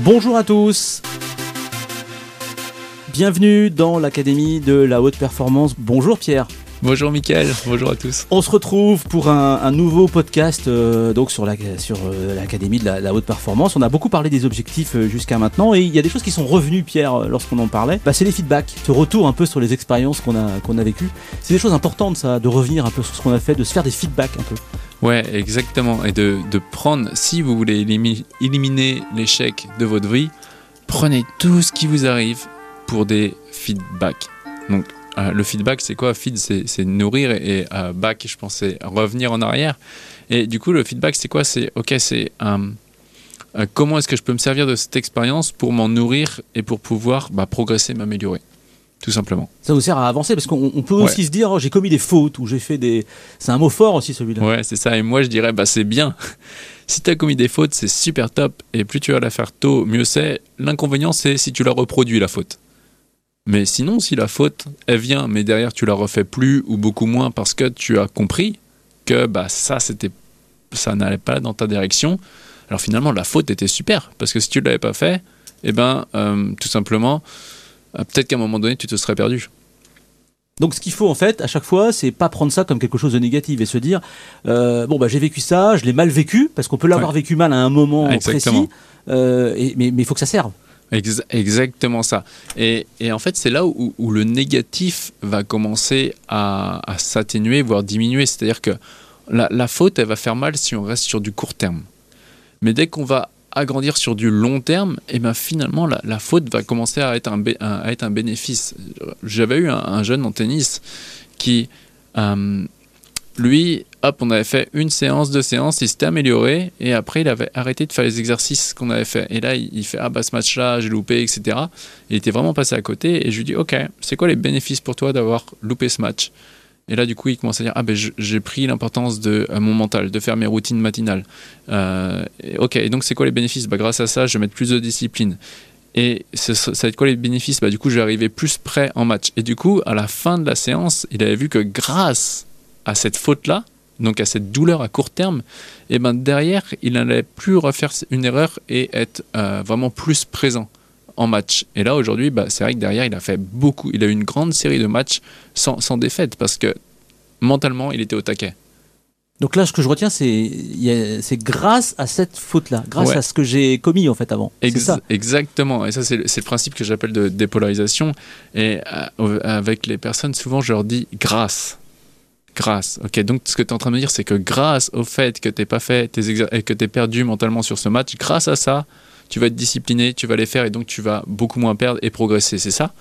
Bonjour à tous. Bienvenue dans l'Académie de la haute performance. Bonjour Pierre. Bonjour Mickaël, bonjour à tous. On se retrouve pour un, nouveau podcast euh, donc sur l'Académie sur, euh, de la, haute performance. On a beaucoup parlé des objectifs euh, jusqu'à maintenant et il y a des choses qui sont revenues, Pierre, lorsqu'on en parlait. Bah, c'est les feedbacks, ce retour un peu sur les expériences qu'on a, qu'on a vécues. C'est des choses importantes, ça, de revenir un peu sur ce qu'on a fait, de se faire des feedbacks un peu. Ouais, exactement. Et de, de prendre, si vous voulez éliminer l'échec de votre vie, prenez tout ce qui vous arrive pour des feedbacks. Donc, euh, le feedback, c'est quoi? Feed, c'est nourrir et, euh, back, je pense, c'est revenir en arrière. Et du coup, le feedback, c'est quoi? C'est ok, c'est euh, comment est-ce que je peux me servir de cette expérience pour m'en nourrir et pour pouvoir bah, progresser, m'améliorer? Tout simplement. Ça vous sert à avancer parce qu'on peut aussi se dire oh, j'ai commis des fautes ou j'ai fait des. C'est un mot fort aussi celui-là. Ouais, c'est ça. Et moi je dirais bah c'est bien. si tu as commis des fautes, c'est super top. Et plus tu vas la faire tôt, mieux c'est. L'inconvénient, c'est si tu la reproduis la faute. Mais sinon, si la faute, elle vient, mais derrière tu la refais plus ou beaucoup moins parce que tu as compris que bah ça c'était ça n'allait pas dans ta direction. Alors finalement, la faute était super parce que si tu l'avais pas fait, eh ben euh, tout simplement euh, peut-être qu'à un moment donné, tu te serais perdu. Donc ce qu'il faut en fait à chaque fois, c'est pas prendre ça comme quelque chose de négatif et se dire euh, bon bah j'ai vécu ça, je l'ai mal vécu parce qu'on peut l'avoir vécu mal à un moment précis, euh, et, mais il faut que ça serve. Exactement ça. Et, en fait c'est là où, le négatif va commencer à, s'atténuer voire diminuer. C'est-à-dire que la, faute elle va faire mal si on reste sur du court terme. Mais dès qu'on va agrandir sur du long terme, et eh ben finalement la, faute va commencer à être un, à être un bénéfice. J'avais eu un, jeune en tennis qui, euh, lui, hop, on avait fait une séance, deux séances, il s'était amélioré, et après il avait arrêté de faire les exercices qu'on avait fait. Et là, il, fait ah bah ce match-là, j'ai loupé, etc. Il était vraiment passé à côté, et je lui dis ok, c'est quoi les bénéfices pour toi d'avoir loupé ce match? Et là, du coup, il commence à dire Ah, ben, j'ai pris l'importance de mon mental, de faire mes routines matinales. Euh, ok, et donc, c'est quoi les bénéfices? Bah, Grâce à ça, je vais mettre plus de discipline. Et ça va être quoi les bénéfices? Bah, Du coup, je vais arriver plus près en match. Et du coup, à la fin de la séance, il avait vu que grâce à cette faute-là, donc à cette douleur à court terme, et ben derrière, il n'allait plus refaire une erreur et être euh, vraiment plus présent en match. Et là, aujourd'hui, bah, c'est vrai que derrière, il a fait beaucoup. Il a eu une grande série de matchs sans, sans défaite parce que mentalement, il était au taquet. Donc là, ce que je retiens, c'est c'est grâce à cette faute-là, grâce à ce que j'ai commis en fait avant. ça. Exactement. Et ça, c'est le principe que j'appelle de dépolarisation. Et euh, avec les personnes, souvent, je leur dis grâce. Grâce. Ok. Donc, ce que tu es en train de me dire, c'est que grâce au fait que tu pas fait tes et que tu es perdu mentalement sur ce match, grâce à ça, tu vas être discipliné, tu vas les faire et donc tu vas beaucoup moins perdre et progresser. C'est ça?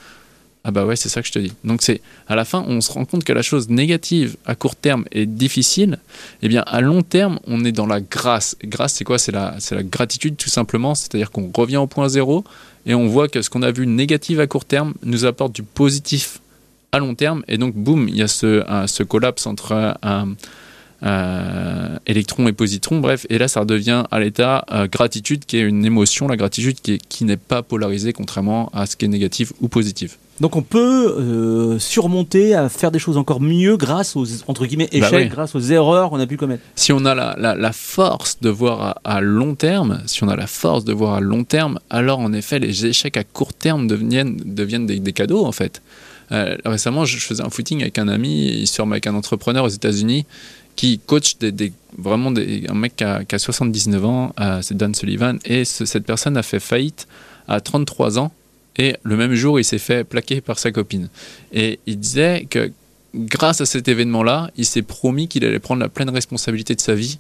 Ah bah ouais, c'est ça que je te dis. Donc c'est à la fin, on se rend compte que la chose négative à court terme est difficile. Eh bien, à long terme, on est dans la grâce. grâce, c'est quoi? C'est la, c'est la gratitude tout simplement. C'est-à-dire qu'on revient au point zéro et on voit que ce qu'on a vu négatif à court terme nous apporte du positif à long terme. Et donc, boum, il y a ce, ce collapse entre un, euh, électrons et positrons, bref, et là ça redevient à l'état euh, gratitude qui est une émotion, la gratitude qui, qui n'est pas polarisée contrairement à ce qui est négatif ou positif. Donc on peut euh, surmonter, à faire des choses encore mieux grâce aux entre guillemets bah échecs, grâce aux erreurs qu'on a pu commettre. Si on a la, la, force de voir à, long terme, si on a la force de voir à long terme, alors en effet les échecs à court terme deviennent, deviennent des, cadeaux en fait. Récemment, je faisais un footing avec un ami, il se avec un entrepreneur aux États-Unis qui coach des, vraiment des, un mec qui a, 79 ans, euh, c'est Dan Sullivan, et cette personne a fait faillite à 33 ans, et le même jour, il s'est fait plaquer par sa copine. Et il disait que grâce à cet événement-là, il s'est promis qu'il allait prendre la pleine responsabilité de sa vie,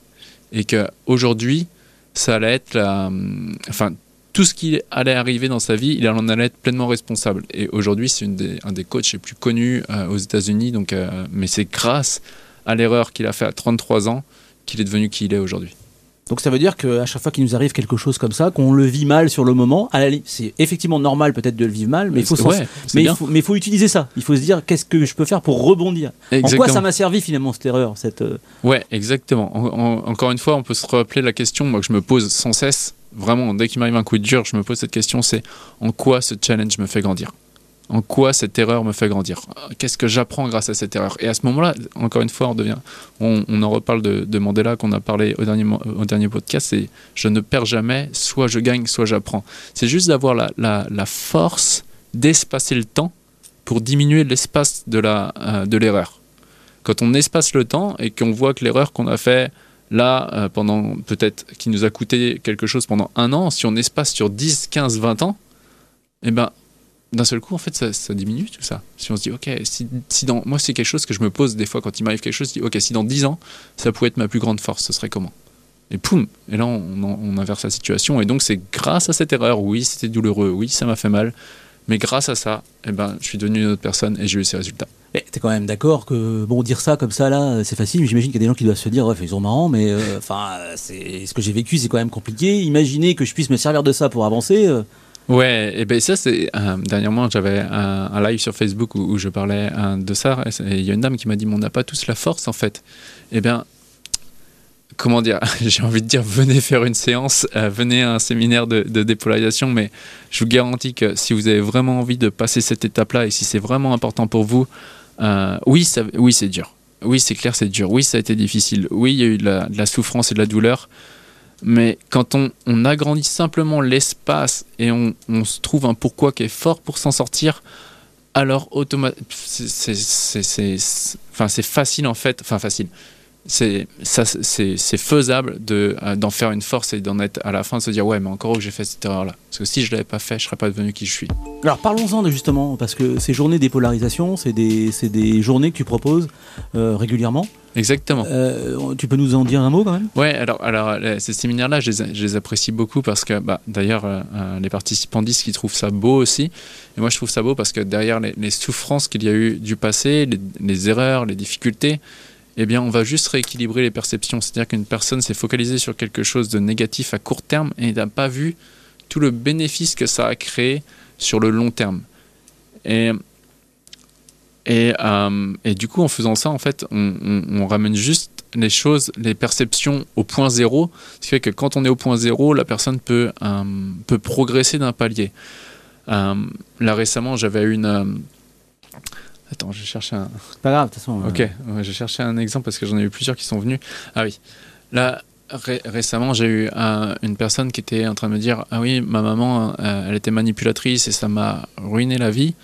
et qu'aujourd'hui, ça allait être la, enfin, tout ce qui allait arriver dans sa vie, il en allait être pleinement responsable. Et aujourd'hui, c'est un des coachs les plus connus euh, aux États-Unis. Donc, euh, mais c'est grâce à l'erreur qu'il a fait à 33 ans qu'il est devenu qui il est aujourd'hui. Donc ça veut dire qu'à chaque fois qu'il nous arrive quelque chose comme ça, qu'on le vit mal sur le moment, c'est effectivement normal peut-être de le vivre mal, mais, il faut, mais, il faut, utiliser ça. Il faut se dire qu'est-ce que je peux faire pour rebondir? En quoi ça m'a servi finalement cette erreur cette, euh, Ouais, exactement. encore une fois, on peut se rappeler la question moi, que je me pose sans cesse. Vraiment, dès qu'il m'arrive un coup de dur, je me pose cette question, c'est en quoi ce challenge me fait grandir? En quoi cette erreur me fait grandir? Qu'est-ce que j'apprends grâce à cette erreur? Et à ce moment-là, encore une fois, on, en reparle de, Mandela qu'on a parlé au dernier, podcast, c'est je ne perds jamais, soit je gagne, soit j'apprends. C'est juste d'avoir la, force d'espacer le temps pour diminuer l'espace de euh, l'erreur. Quand on espace le temps et qu'on voit que l'erreur qu'on a fait là, euh, pendant peut-être qui nous a coûté quelque chose pendant un an, si on espace sur 10, 15, 20 ans, eh ben, d'un seul coup, en fait, ça, diminue tout ça. Si on se dit, ok, si, dans. Moi, c'est quelque chose que je me pose des fois quand il m'arrive quelque chose, je dis, ok, si dans 10 ans, ça pouvait être ma plus grande force, ce serait comment? Et poum Et là, on, inverse la situation. Et donc, c'est grâce à cette erreur, oui, c'était douloureux, oui, ça m'a fait mal, mais grâce à ça, eh ben, je suis devenu une autre personne et j'ai eu ces résultats. T'es quand même d'accord que bon dire ça comme ça là, c'est facile. J'imagine qu'il y a des gens qui doivent se dire, ouais, ils sont marrants, mais euh, enfin, c'est ce que j'ai vécu, c'est quand même compliqué. Imaginez que je puisse me servir de ça pour avancer. Euh, Ouais, et ben ça c'est euh, dernièrement j'avais un, live sur Facebook où, je parlais de ça et il y a une dame qui m'a dit mais on n'a pas tous la force en fait. Et eh bien comment dire, j'ai envie de dire venez faire une séance, euh, venez à un séminaire de, dépolarisation, mais je vous garantis que si vous avez vraiment envie de passer cette étape-là et si c'est vraiment important pour vous, oui, ça, oui c'est dur. Oui, c'est clair, c'est dur. Oui, ça a été difficile. Oui, il y a eu de la souffrance et de la douleur. Mais quand on, on agrandit simplement l'espace et on, on, se trouve un pourquoi qui est fort pour s'en sortir, alors automatiquement, c'est facile en fait, enfin facile, c'est faisable euh, d'en faire une force et d'en être à la fin de se dire ouais mais encore que j'ai fait cette erreur là parce que si je l'avais pas fait je serais pas devenu qui je suis. Alors parlons-en justement parce que ces journées des polarisations c'est des, des, journées que tu proposes euh, régulièrement. Exactement. Euh, tu peux nous en dire un mot quand même? Ouais alors, alors ces séminaires là je les, apprécie beaucoup parce que bah, d'ailleurs les participants disent qu'ils trouvent ça beau aussi. Et moi je trouve ça beau parce que derrière les, souffrances qu'il y a eu du passé les, les erreurs les difficultés eh bien, on va juste rééquilibrer les perceptions. C'est-à-dire qu'une personne s'est focalisée sur quelque chose de négatif à court terme et n'a pas vu tout le bénéfice que ça a créé sur le long terme. Et, et, euh, et du coup, en faisant ça, en fait, on, ramène juste les choses, les perceptions au point zéro, ce qui fait que quand on est au point zéro, la personne peut, euh, peut progresser d'un palier. Euh, là récemment, j'avais une Attends, je cherchais un. Pas grave, de toute façon. Ok, j'ai cherché un exemple parce que j'en ai eu plusieurs qui sont venus. Ah oui. Là, récemment, j'ai eu une personne qui était en train de me dire Ah oui, ma maman, euh, elle était manipulatrice et ça m'a ruiné la vie.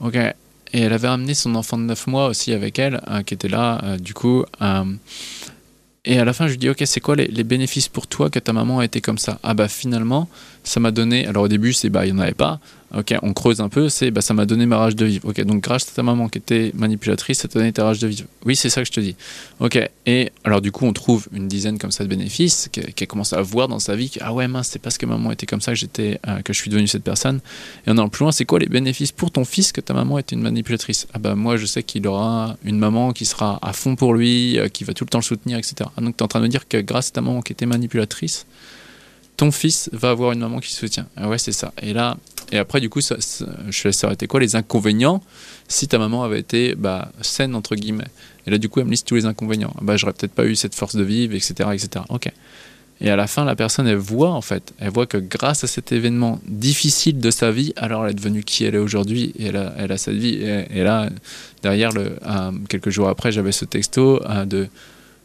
Ok. Et elle avait amené son enfant de 9 mois aussi avec elle, euh, qui était là, euh, du coup. et à la fin, je lui dis Ok, c'est quoi les, les, bénéfices pour toi que ta maman a été comme ça? Ah bah finalement, ça m'a donné. Alors au début, c'est bah, il n'y en avait pas. Ok, on creuse un peu, c'est bah, ça m'a donné ma rage de vivre. Ok, donc grâce à ta maman qui était manipulatrice, ça t'a donné ta rage de vivre. Oui, c'est ça que je te dis. Ok, et alors du coup, on trouve une dizaine comme ça de bénéfices qui commence à voir dans sa vie que, ah ouais, mince, c'est parce que maman était comme ça que, j'étais, euh, que je suis devenu cette personne. Et en plus loin, c'est quoi les bénéfices pour ton fils que ta maman était une manipulatrice? Ah bah moi, je sais qu'il aura une maman qui sera à fond pour lui, euh, qui va tout le temps le soutenir, etc. Ah, donc tu es en train de me dire que grâce à ta maman qui était manipulatrice, ton fils va avoir une maman qui soutient. Ah ouais, c'est ça. Et là, et après, du coup, ça, je laisse arrêter quoi Les inconvénients, si ta maman avait été bah, saine, entre guillemets. Et là, du coup, elle me liste tous les inconvénients. Bah, j'aurais peut-être pas eu cette force de vivre, etc., etc. Ok. Et à la fin, la personne, elle voit, en fait, elle voit que grâce à cet événement difficile de sa vie, alors elle est devenue qui elle est aujourd'hui, et elle a, elle a cette vie. Et, là, derrière, quelques jours après, j'avais ce texto de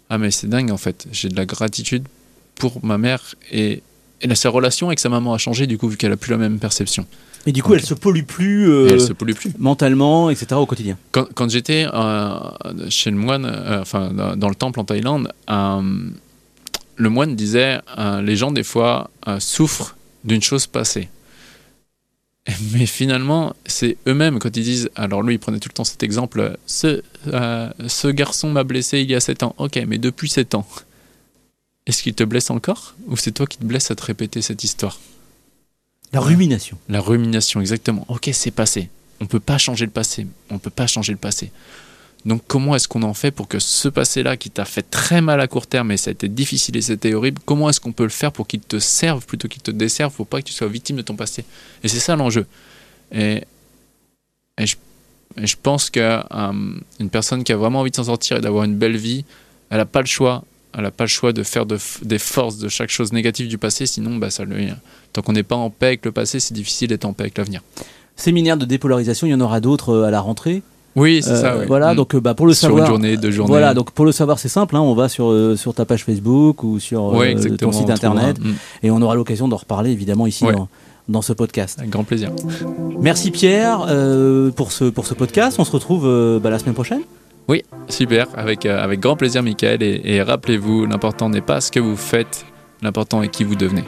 Ah, mais c'est dingue, en fait, j'ai de la gratitude pour ma mère et et sa relation avec sa maman a changé du coup vu qu'elle a plus la même perception. Et du coup, elle se pollue plus, euh, elle se pollue plus mentalement, etc. au quotidien. Quand, quand j'étais euh, chez le moine, euh, enfin dans, le temple en Thaïlande, le moine disait les gens des fois souffrent d'une chose passée. Mais finalement, c'est eux-mêmes quand ils disent. Alors lui, il prenait tout le temps cet exemple. Ce, ce garçon m'a blessé il y a 7 ans. Ok, mais depuis 7 ans, est-ce qu'il te blesse encore Ou c'est toi qui te blesses à te répéter cette histoire La rumination. La rumination, exactement. Ok, c'est passé. On ne peut pas changer le passé. On ne peut pas changer le passé. Donc comment est-ce qu'on en fait pour que ce passé-là qui t'a fait très mal à court terme et ça a été difficile et c'était horrible, comment est-ce qu'on peut le faire pour qu'il te serve plutôt qu'il te desserve Faut pas que tu sois victime de ton passé. Et c'est ça l'enjeu. Et, je, pense qu'une euh, personne qui a vraiment envie de s'en sortir et d'avoir une belle vie, elle n'a pas le choix elle n'a pas le choix de faire des forces de chaque chose négative du passé, sinon, bah, ça tant qu'on n'est pas en paix avec le passé, c'est difficile d'être en paix avec l'avenir. séminaire de dépolarisation, il y en aura d'autres euh, à la rentrée? Oui, c'est Euh, ça. ouais. Voilà, Mm. donc euh, bah, pour le sur savoir. une journée, deux journées. Voilà, donc pour le savoir, c'est simple. hein, on va sur, euh, sur ta page Facebook ou sur euh, ton site internet Mm. et on aura l'occasion d'en reparler évidemment ici Ouais. dans, dans ce podcast. Avec grand plaisir. Merci Pierre euh, pour, ce, pour ce podcast. On se retrouve euh, bah, la semaine prochaine. Oui, super, avec, euh, avec grand plaisir, Michael. Et, et rappelez-vous, l'important n'est pas ce que vous faites, l'important est qui vous devenez.